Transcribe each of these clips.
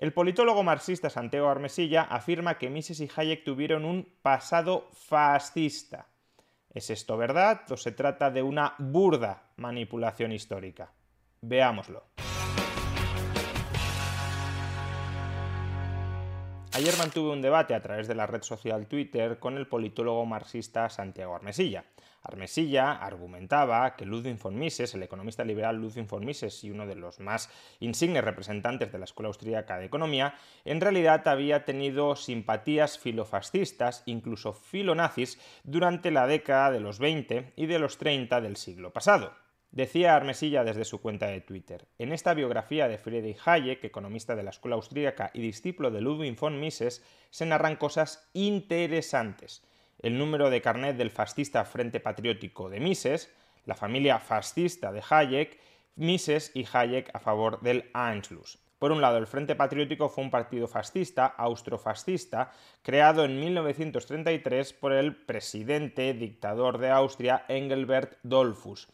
El politólogo marxista Santiago Armesilla afirma que Mises y Hayek tuvieron un pasado fascista. ¿Es esto verdad o se trata de una burda manipulación histórica? Veámoslo. Ayer mantuve un debate a través de la red social Twitter con el politólogo marxista Santiago Armesilla. Armesilla argumentaba que Ludwig von Mises, el economista liberal Ludwig von Mises y uno de los más insignes representantes de la Escuela Austríaca de Economía, en realidad había tenido simpatías filofascistas, incluso filonazis, durante la década de los 20 y de los 30 del siglo pasado. Decía Armesilla desde su cuenta de Twitter, en esta biografía de Friedrich Hayek, economista de la escuela austríaca y discípulo de Ludwig von Mises, se narran cosas interesantes. El número de carnet del fascista Frente Patriótico de Mises, la familia fascista de Hayek, Mises y Hayek a favor del Anschluss. Por un lado, el Frente Patriótico fue un partido fascista, austrofascista, creado en 1933 por el presidente dictador de Austria, Engelbert Dollfuss.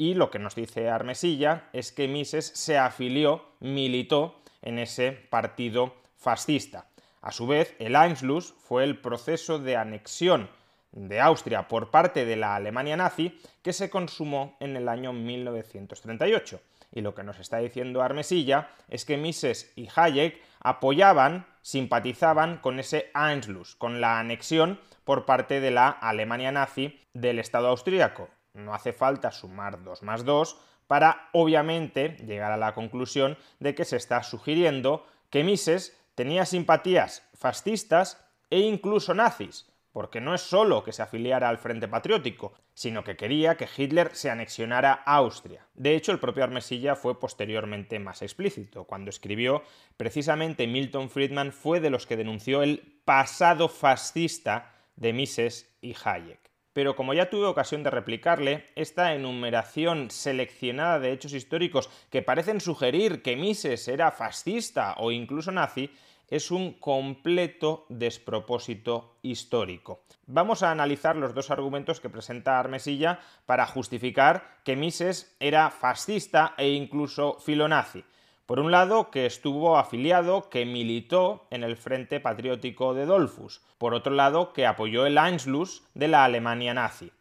Y lo que nos dice Armesilla es que Mises se afilió, militó en ese partido fascista. A su vez, el Anschluss fue el proceso de anexión de Austria por parte de la Alemania nazi que se consumó en el año 1938. Y lo que nos está diciendo Armesilla es que Mises y Hayek apoyaban, simpatizaban con ese Anschluss, con la anexión por parte de la Alemania nazi del Estado austríaco. No hace falta sumar 2 más 2 para, obviamente, llegar a la conclusión de que se está sugiriendo que Mises tenía simpatías fascistas e incluso nazis, porque no es solo que se afiliara al Frente Patriótico, sino que quería que Hitler se anexionara a Austria. De hecho, el propio Armesilla fue posteriormente más explícito. Cuando escribió, precisamente Milton Friedman fue de los que denunció el pasado fascista de Mises y Hayek pero como ya tuve ocasión de replicarle, esta enumeración seleccionada de hechos históricos que parecen sugerir que Mises era fascista o incluso nazi, es un completo despropósito histórico. Vamos a analizar los dos argumentos que presenta Armesilla para justificar que Mises era fascista e incluso filonazi. Por un lado, que estuvo afiliado, que militó en el Frente Patriótico de Dollfuss. Por otro lado, que apoyó el Anschluss de la Alemania nazi.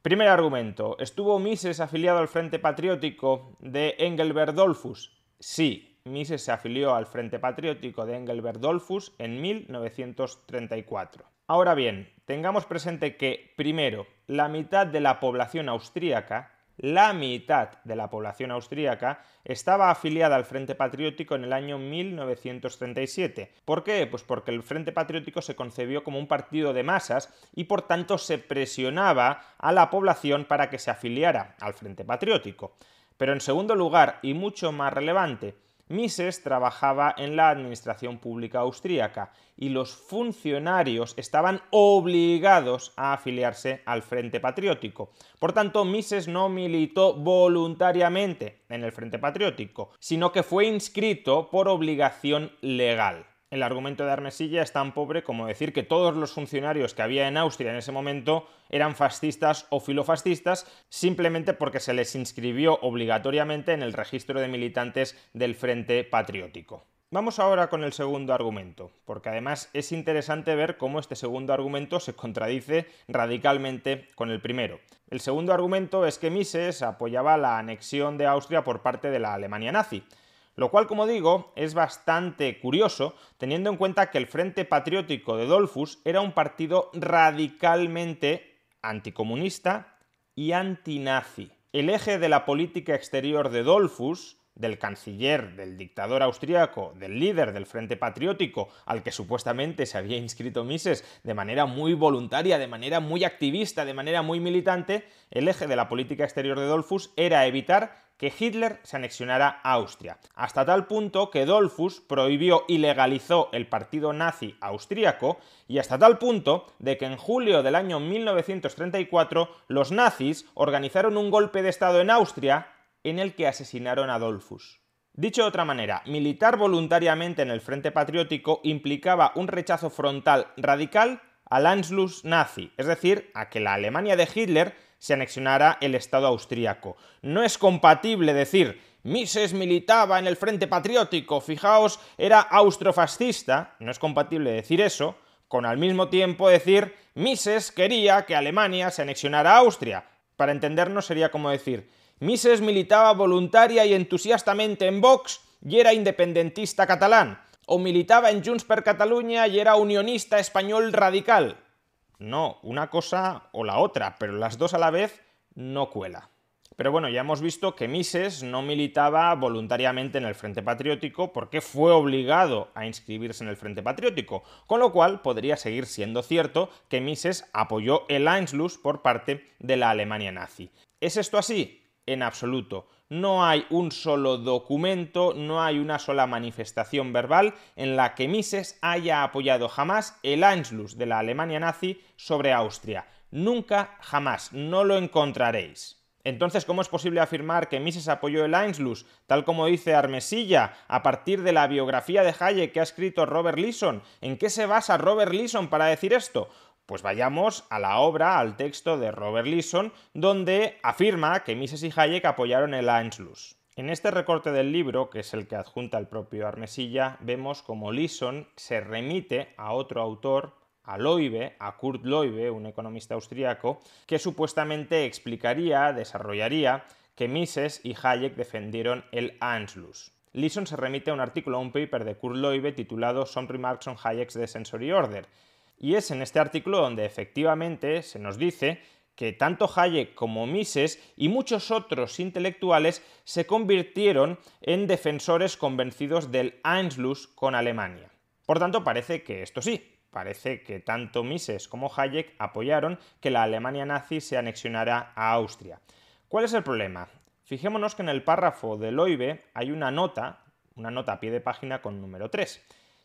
Primer argumento, ¿estuvo Mises afiliado al Frente Patriótico de Engelbert Dollfuss? Sí, Mises se afilió al Frente Patriótico de Engelbert Dollfuss en 1934. Ahora bien, tengamos presente que, primero, la mitad de la población austríaca la mitad de la población austríaca estaba afiliada al Frente Patriótico en el año 1937. ¿Por qué? Pues porque el Frente Patriótico se concebió como un partido de masas y por tanto se presionaba a la población para que se afiliara al Frente Patriótico. Pero en segundo lugar, y mucho más relevante, Mises trabajaba en la administración pública austríaca y los funcionarios estaban obligados a afiliarse al Frente Patriótico. Por tanto, Mises no militó voluntariamente en el Frente Patriótico, sino que fue inscrito por obligación legal. El argumento de Armesilla es tan pobre como decir que todos los funcionarios que había en Austria en ese momento eran fascistas o filofascistas simplemente porque se les inscribió obligatoriamente en el registro de militantes del Frente Patriótico. Vamos ahora con el segundo argumento, porque además es interesante ver cómo este segundo argumento se contradice radicalmente con el primero. El segundo argumento es que Mises apoyaba la anexión de Austria por parte de la Alemania nazi. Lo cual, como digo, es bastante curioso, teniendo en cuenta que el Frente Patriótico de Dollfuss era un partido radicalmente anticomunista y antinazi. El eje de la política exterior de Dollfuss, del canciller, del dictador austriaco, del líder del Frente Patriótico, al que supuestamente se había inscrito Mises de manera muy voluntaria, de manera muy activista, de manera muy militante, el eje de la política exterior de Dollfuss era evitar que Hitler se anexionara a Austria, hasta tal punto que Dollfuss prohibió y legalizó el partido nazi austríaco y hasta tal punto de que en julio del año 1934 los nazis organizaron un golpe de Estado en Austria en el que asesinaron a Dollfuss. Dicho de otra manera, militar voluntariamente en el Frente Patriótico implicaba un rechazo frontal radical al Anschluss nazi, es decir, a que la Alemania de Hitler se anexionara el Estado austríaco. No es compatible decir Mises militaba en el Frente Patriótico, fijaos, era austrofascista, no es compatible decir eso, con al mismo tiempo decir Mises quería que Alemania se anexionara a Austria. Para entendernos sería como decir Mises militaba voluntaria y entusiastamente en Vox y era independentista catalán, o militaba en Junts per Catalunya y era unionista español radical. No, una cosa o la otra, pero las dos a la vez no cuela. Pero bueno, ya hemos visto que Mises no militaba voluntariamente en el Frente Patriótico porque fue obligado a inscribirse en el Frente Patriótico, con lo cual podría seguir siendo cierto que Mises apoyó el Anschluss por parte de la Alemania nazi. ¿Es esto así? En absoluto no hay un solo documento, no hay una sola manifestación verbal en la que Mises haya apoyado jamás el Anschluss de la Alemania nazi sobre Austria. Nunca, jamás, no lo encontraréis. Entonces, ¿cómo es posible afirmar que Mises apoyó el Einschluss, tal como dice Armesilla, a partir de la biografía de Hayek que ha escrito Robert Leeson? ¿En qué se basa Robert Leeson para decir esto? Pues vayamos a la obra, al texto de Robert Leeson, donde afirma que Mises y Hayek apoyaron el Anschluss. En este recorte del libro, que es el que adjunta el propio Armesilla, vemos como Leeson se remite a otro autor, a Loibe, a Kurt Loibe, un economista austríaco, que supuestamente explicaría, desarrollaría que Mises y Hayek defendieron el Anschluss. Leeson se remite a un artículo, a un paper de Kurt Loibe titulado Some Remarks on Hayek's Sensory Order, y es en este artículo donde efectivamente se nos dice que tanto Hayek como Mises y muchos otros intelectuales se convirtieron en defensores convencidos del Einschluss con Alemania. Por tanto, parece que esto sí, parece que tanto Mises como Hayek apoyaron que la Alemania nazi se anexionara a Austria. ¿Cuál es el problema? Fijémonos que en el párrafo del OIBE hay una nota, una nota a pie de página con número 3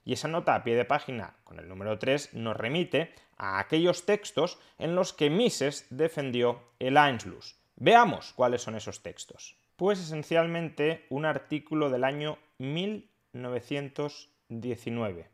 y esa nota a pie de página con el número 3 nos remite a aquellos textos en los que Mises defendió el Einschluss. Veamos cuáles son esos textos. Pues esencialmente un artículo del año 1919.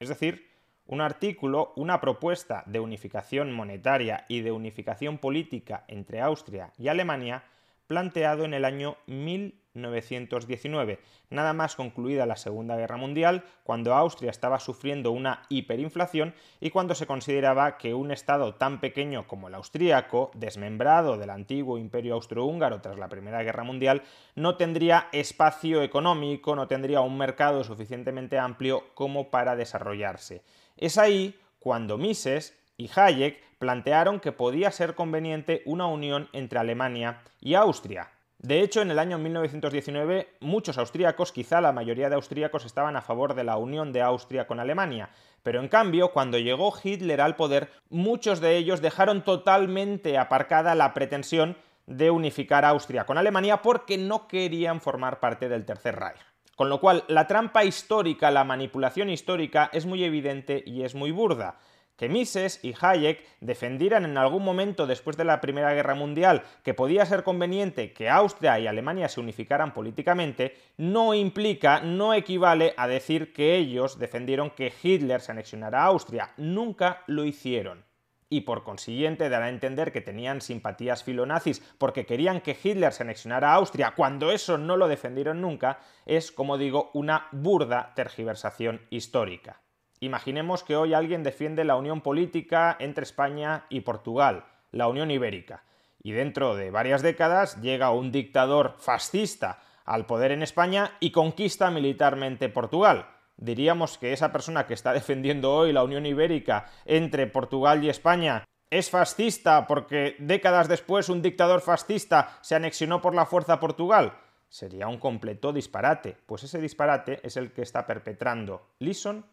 Es decir, un artículo, una propuesta de unificación monetaria y de unificación política entre Austria y Alemania planteado en el año 1919 1919, nada más concluida la Segunda Guerra Mundial, cuando Austria estaba sufriendo una hiperinflación y cuando se consideraba que un Estado tan pequeño como el austríaco, desmembrado del antiguo imperio austrohúngaro tras la Primera Guerra Mundial, no tendría espacio económico, no tendría un mercado suficientemente amplio como para desarrollarse. Es ahí cuando Mises y Hayek plantearon que podía ser conveniente una unión entre Alemania y Austria, de hecho, en el año 1919 muchos austríacos, quizá la mayoría de austríacos, estaban a favor de la unión de Austria con Alemania, pero en cambio, cuando llegó Hitler al poder, muchos de ellos dejaron totalmente aparcada la pretensión de unificar Austria con Alemania porque no querían formar parte del Tercer Reich. Con lo cual, la trampa histórica, la manipulación histórica es muy evidente y es muy burda. Que Mises y Hayek defendieran en algún momento después de la Primera Guerra Mundial que podía ser conveniente que Austria y Alemania se unificaran políticamente, no implica, no equivale a decir que ellos defendieron que Hitler se anexionara a Austria. Nunca lo hicieron y por consiguiente dará a entender que tenían simpatías filonazis porque querían que Hitler se anexionara a Austria cuando eso no lo defendieron nunca, es, como digo, una burda tergiversación histórica. Imaginemos que hoy alguien defiende la unión política entre España y Portugal, la Unión Ibérica, y dentro de varias décadas llega un dictador fascista al poder en España y conquista militarmente Portugal. Diríamos que esa persona que está defendiendo hoy la Unión Ibérica entre Portugal y España es fascista porque décadas después un dictador fascista se anexionó por la fuerza a Portugal. Sería un completo disparate, pues ese disparate es el que está perpetrando Lison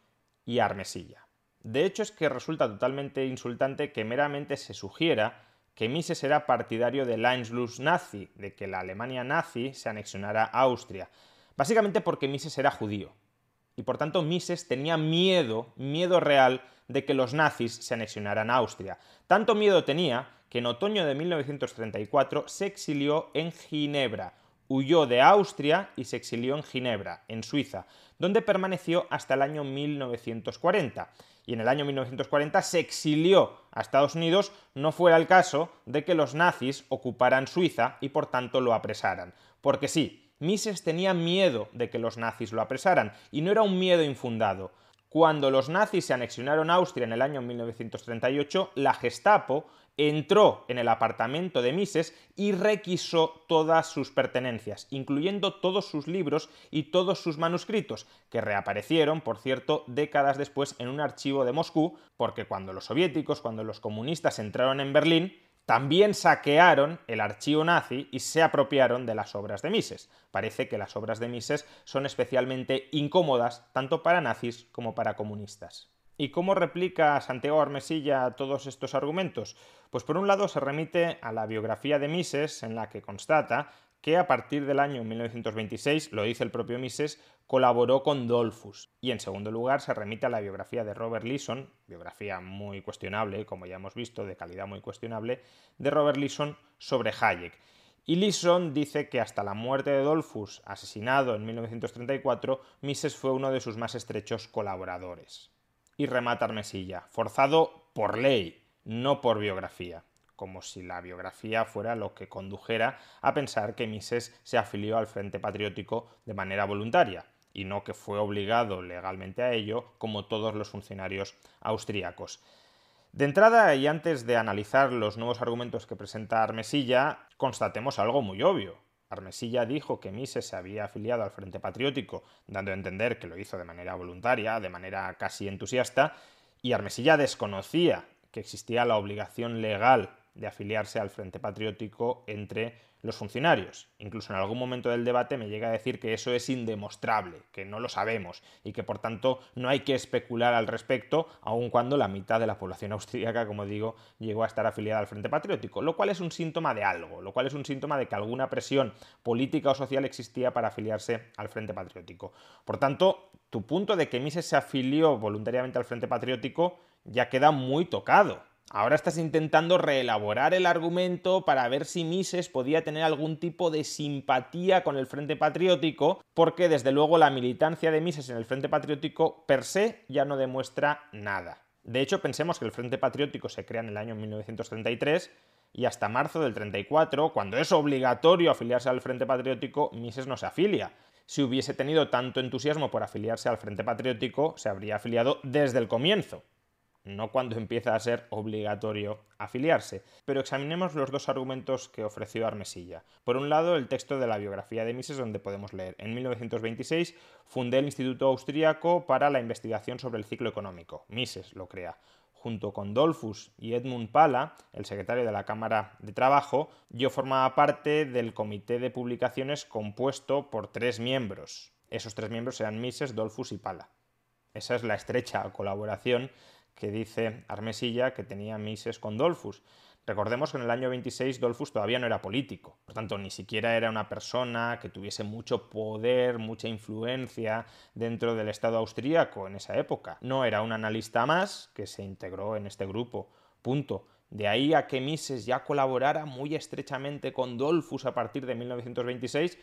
y Armesilla. De hecho, es que resulta totalmente insultante que meramente se sugiera que Mises era partidario del Einschluss nazi, de que la Alemania nazi se anexionara a Austria, básicamente porque Mises era judío. Y por tanto Mises tenía miedo, miedo real, de que los nazis se anexionaran a Austria. Tanto miedo tenía que en otoño de 1934 se exilió en Ginebra, huyó de Austria y se exilió en Ginebra, en Suiza, donde permaneció hasta el año 1940. Y en el año 1940 se exilió a Estados Unidos, no fuera el caso de que los nazis ocuparan Suiza y por tanto lo apresaran. Porque sí, Mises tenía miedo de que los nazis lo apresaran, y no era un miedo infundado. Cuando los nazis se anexionaron a Austria en el año 1938, la Gestapo entró en el apartamento de Mises y requisó todas sus pertenencias, incluyendo todos sus libros y todos sus manuscritos, que reaparecieron, por cierto, décadas después en un archivo de Moscú, porque cuando los soviéticos, cuando los comunistas entraron en Berlín, también saquearon el archivo nazi y se apropiaron de las obras de Mises. Parece que las obras de Mises son especialmente incómodas tanto para nazis como para comunistas. ¿Y cómo replica Santiago Armesilla todos estos argumentos? Pues por un lado se remite a la biografía de Mises en la que constata que a partir del año 1926, lo dice el propio Mises, colaboró con Dolphus. Y en segundo lugar se remite a la biografía de Robert Leeson, biografía muy cuestionable, como ya hemos visto, de calidad muy cuestionable, de Robert Leeson sobre Hayek. Y Leeson dice que hasta la muerte de Dolphus, asesinado en 1934, Mises fue uno de sus más estrechos colaboradores. Y remata Armesilla, forzado por ley, no por biografía como si la biografía fuera lo que condujera a pensar que Mises se afilió al Frente Patriótico de manera voluntaria y no que fue obligado legalmente a ello como todos los funcionarios austríacos. De entrada, y antes de analizar los nuevos argumentos que presenta Armesilla, constatemos algo muy obvio. Armesilla dijo que Mises se había afiliado al Frente Patriótico, dando a entender que lo hizo de manera voluntaria, de manera casi entusiasta, y Armesilla desconocía que existía la obligación legal de afiliarse al Frente Patriótico entre los funcionarios. Incluso en algún momento del debate me llega a decir que eso es indemostrable, que no lo sabemos y que por tanto no hay que especular al respecto, aun cuando la mitad de la población austríaca, como digo, llegó a estar afiliada al Frente Patriótico, lo cual es un síntoma de algo, lo cual es un síntoma de que alguna presión política o social existía para afiliarse al Frente Patriótico. Por tanto, tu punto de que Mises se afilió voluntariamente al Frente Patriótico ya queda muy tocado Ahora estás intentando reelaborar el argumento para ver si Mises podía tener algún tipo de simpatía con el Frente Patriótico, porque desde luego la militancia de Mises en el Frente Patriótico per se ya no demuestra nada. De hecho, pensemos que el Frente Patriótico se crea en el año 1933 y hasta marzo del 34, cuando es obligatorio afiliarse al Frente Patriótico, Mises no se afilia. Si hubiese tenido tanto entusiasmo por afiliarse al Frente Patriótico, se habría afiliado desde el comienzo no cuando empieza a ser obligatorio afiliarse. Pero examinemos los dos argumentos que ofreció Armesilla. Por un lado, el texto de la biografía de Mises, donde podemos leer, en 1926 fundé el Instituto Austríaco para la Investigación sobre el Ciclo Económico. Mises lo crea. Junto con Dolfus y Edmund Pala, el secretario de la Cámara de Trabajo, yo formaba parte del comité de publicaciones compuesto por tres miembros. Esos tres miembros eran Mises, Dolfus y Pala. Esa es la estrecha colaboración que dice Armesilla que tenía Mises con Dolfus. Recordemos que en el año 26 Dolfus todavía no era político, por tanto ni siquiera era una persona que tuviese mucho poder, mucha influencia dentro del Estado austríaco en esa época. No era un analista más que se integró en este grupo. Punto. De ahí a que Mises ya colaborara muy estrechamente con Dolfus a partir de 1926,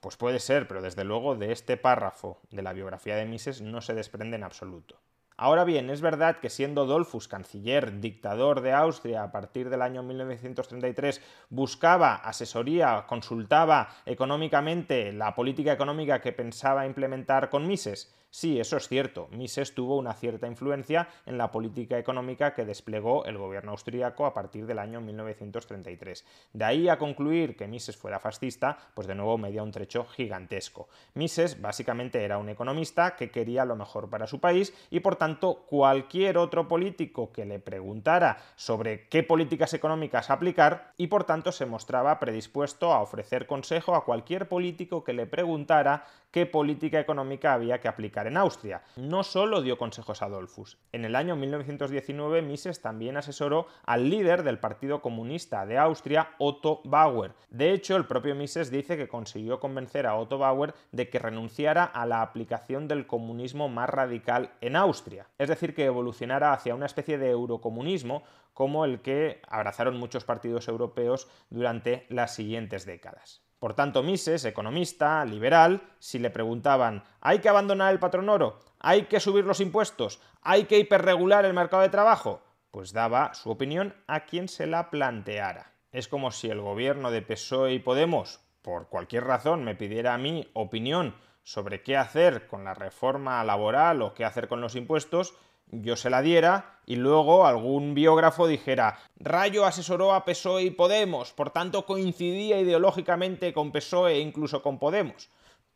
pues puede ser, pero desde luego de este párrafo de la biografía de Mises no se desprende en absoluto. Ahora bien, es verdad que siendo Dolfus canciller, dictador de Austria a partir del año 1933, buscaba asesoría, consultaba económicamente la política económica que pensaba implementar con Mises, Sí, eso es cierto. Mises tuvo una cierta influencia en la política económica que desplegó el gobierno austríaco a partir del año 1933. De ahí a concluir que Mises fuera fascista, pues de nuevo media un trecho gigantesco. Mises básicamente era un economista que quería lo mejor para su país y por tanto cualquier otro político que le preguntara sobre qué políticas económicas aplicar y por tanto se mostraba predispuesto a ofrecer consejo a cualquier político que le preguntara qué política económica había que aplicar en Austria. No solo dio consejos a Adolfus. En el año 1919 Mises también asesoró al líder del Partido Comunista de Austria, Otto Bauer. De hecho, el propio Mises dice que consiguió convencer a Otto Bauer de que renunciara a la aplicación del comunismo más radical en Austria, es decir, que evolucionara hacia una especie de eurocomunismo como el que abrazaron muchos partidos europeos durante las siguientes décadas. Por tanto, Mises, economista, liberal, si le preguntaban ¿hay que abandonar el patrón oro? ¿Hay que subir los impuestos? ¿Hay que hiperregular el mercado de trabajo? Pues daba su opinión a quien se la planteara. Es como si el gobierno de PSOE y Podemos, por cualquier razón, me pidiera a mí opinión sobre qué hacer con la reforma laboral o qué hacer con los impuestos, yo se la diera y luego algún biógrafo dijera Rayo asesoró a PSOE y Podemos, por tanto coincidía ideológicamente con PSOE e incluso con Podemos.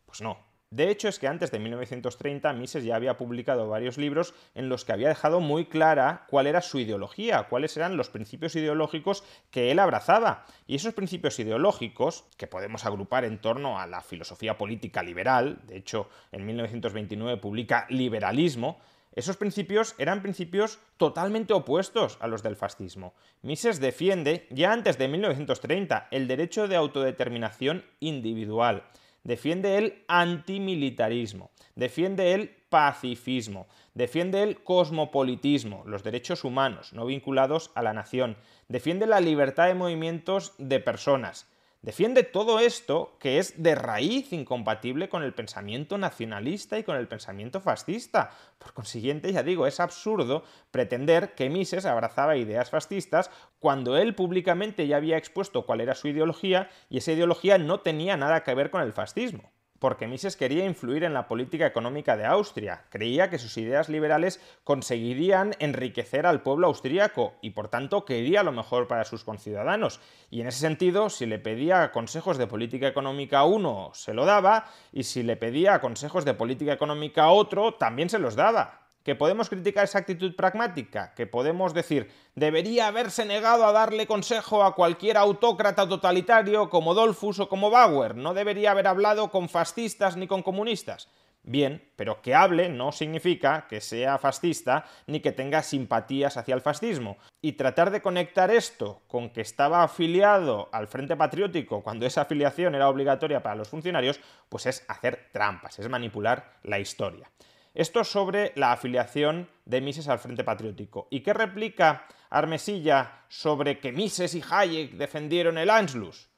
Pues no. De hecho es que antes de 1930 Mises ya había publicado varios libros en los que había dejado muy clara cuál era su ideología, cuáles eran los principios ideológicos que él abrazaba. Y esos principios ideológicos, que podemos agrupar en torno a la filosofía política liberal, de hecho en 1929 publica Liberalismo, esos principios eran principios totalmente opuestos a los del fascismo. Mises defiende, ya antes de 1930, el derecho de autodeterminación individual. Defiende el antimilitarismo. Defiende el pacifismo. Defiende el cosmopolitismo, los derechos humanos no vinculados a la nación. Defiende la libertad de movimientos de personas Defiende todo esto que es de raíz incompatible con el pensamiento nacionalista y con el pensamiento fascista. Por consiguiente, ya digo, es absurdo pretender que Mises abrazaba ideas fascistas cuando él públicamente ya había expuesto cuál era su ideología y esa ideología no tenía nada que ver con el fascismo porque Mises quería influir en la política económica de Austria. Creía que sus ideas liberales conseguirían enriquecer al pueblo austríaco y por tanto quería lo mejor para sus conciudadanos. Y en ese sentido, si le pedía consejos de política económica a uno, se lo daba, y si le pedía consejos de política económica a otro, también se los daba que podemos criticar esa actitud pragmática, que podemos decir, debería haberse negado a darle consejo a cualquier autócrata totalitario como Dolfus o como Bauer, no debería haber hablado con fascistas ni con comunistas. Bien, pero que hable no significa que sea fascista ni que tenga simpatías hacia el fascismo. Y tratar de conectar esto con que estaba afiliado al Frente Patriótico cuando esa afiliación era obligatoria para los funcionarios, pues es hacer trampas, es manipular la historia. Esto sobre la afiliación de Mises al Frente Patriótico. ¿Y qué replica Armesilla sobre que Mises y Hayek defendieron el Anschluss?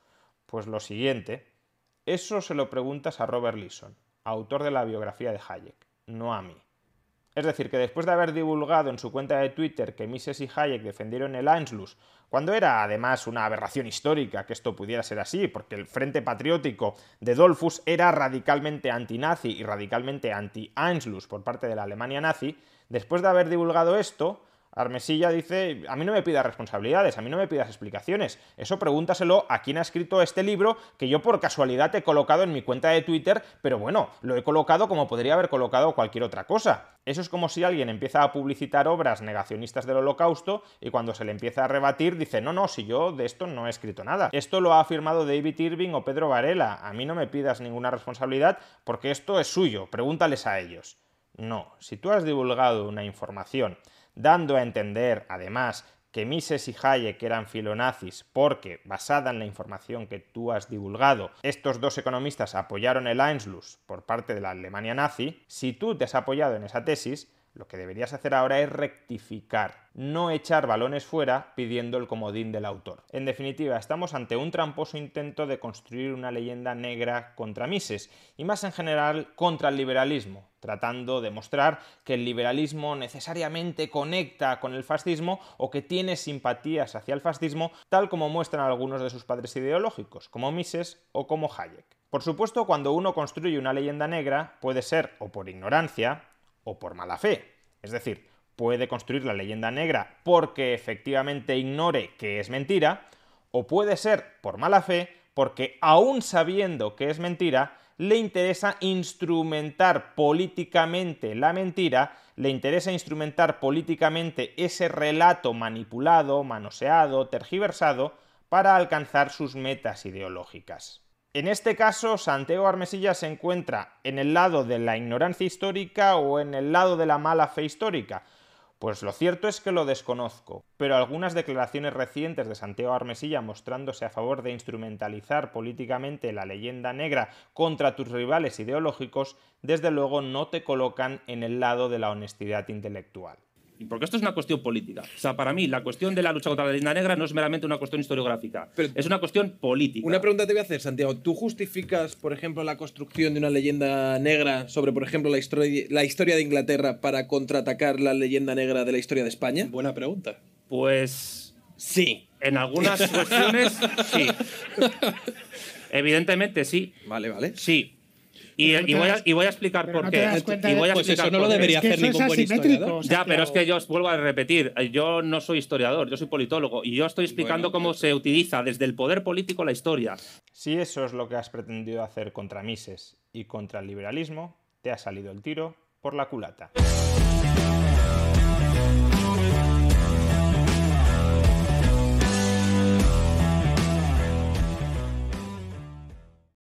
Pues lo siguiente. Eso se lo preguntas a Robert Leeson, autor de la biografía de Hayek, no a mí. Es decir, que después de haber divulgado en su cuenta de Twitter que Mises y Hayek defendieron el Anschluss, cuando era además una aberración histórica que esto pudiera ser así, porque el Frente Patriótico de Dolfus era radicalmente antinazi y radicalmente anti-Anschluss por parte de la Alemania nazi, después de haber divulgado esto, Armesilla dice, a mí no me pidas responsabilidades, a mí no me pidas explicaciones. Eso pregúntaselo a quien ha escrito este libro que yo por casualidad he colocado en mi cuenta de Twitter, pero bueno, lo he colocado como podría haber colocado cualquier otra cosa. Eso es como si alguien empieza a publicitar obras negacionistas del holocausto y cuando se le empieza a rebatir dice, no, no, si yo de esto no he escrito nada. Esto lo ha afirmado David Irving o Pedro Varela. A mí no me pidas ninguna responsabilidad porque esto es suyo, pregúntales a ellos. No, si tú has divulgado una información dando a entender, además, que Mises y Hayek eran filonazis porque, basada en la información que tú has divulgado, estos dos economistas apoyaron el Einschluss por parte de la Alemania nazi, si tú te has apoyado en esa tesis, lo que deberías hacer ahora es rectificar, no echar balones fuera pidiendo el comodín del autor. En definitiva, estamos ante un tramposo intento de construir una leyenda negra contra Mises y más en general contra el liberalismo, tratando de mostrar que el liberalismo necesariamente conecta con el fascismo o que tiene simpatías hacia el fascismo, tal como muestran algunos de sus padres ideológicos, como Mises o como Hayek. Por supuesto, cuando uno construye una leyenda negra, puede ser o por ignorancia, o por mala fe. Es decir, puede construir la leyenda negra porque efectivamente ignore que es mentira, o puede ser por mala fe porque aún sabiendo que es mentira, le interesa instrumentar políticamente la mentira, le interesa instrumentar políticamente ese relato manipulado, manoseado, tergiversado, para alcanzar sus metas ideológicas. En este caso, Santiago Armesilla se encuentra en el lado de la ignorancia histórica o en el lado de la mala fe histórica. Pues lo cierto es que lo desconozco, pero algunas declaraciones recientes de Santiago Armesilla mostrándose a favor de instrumentalizar políticamente la leyenda negra contra tus rivales ideológicos, desde luego no te colocan en el lado de la honestidad intelectual. Porque esto es una cuestión política. O sea, para mí, la cuestión de la lucha contra la leyenda negra no es meramente una cuestión historiográfica. Pero- es una cuestión política. Una pregunta te voy a hacer, Santiago. ¿Tú justificas, por ejemplo, la construcción de una leyenda negra sobre, por ejemplo, la, histori- la historia de Inglaterra para contraatacar la leyenda negra de la historia de España? Buena pregunta. Pues Sí. en algunas cuestiones, sí. Evidentemente, sí. Vale, vale. Sí. Y, voy a, das- y voy a explicar por no qué. y voy a Pues explicar eso no lo debería Es que hacer ningún buen historiador. Ya, pero es que yo os vuelvo a repetir, yo no soy historiador, yo soy politólogo y yo estoy explicando Bueno, cómo se utiliza desde el poder político la historia. Si eso es lo que has pretendido hacer contra Mises y contra el liberalismo, te ha salido el tiro por la culata.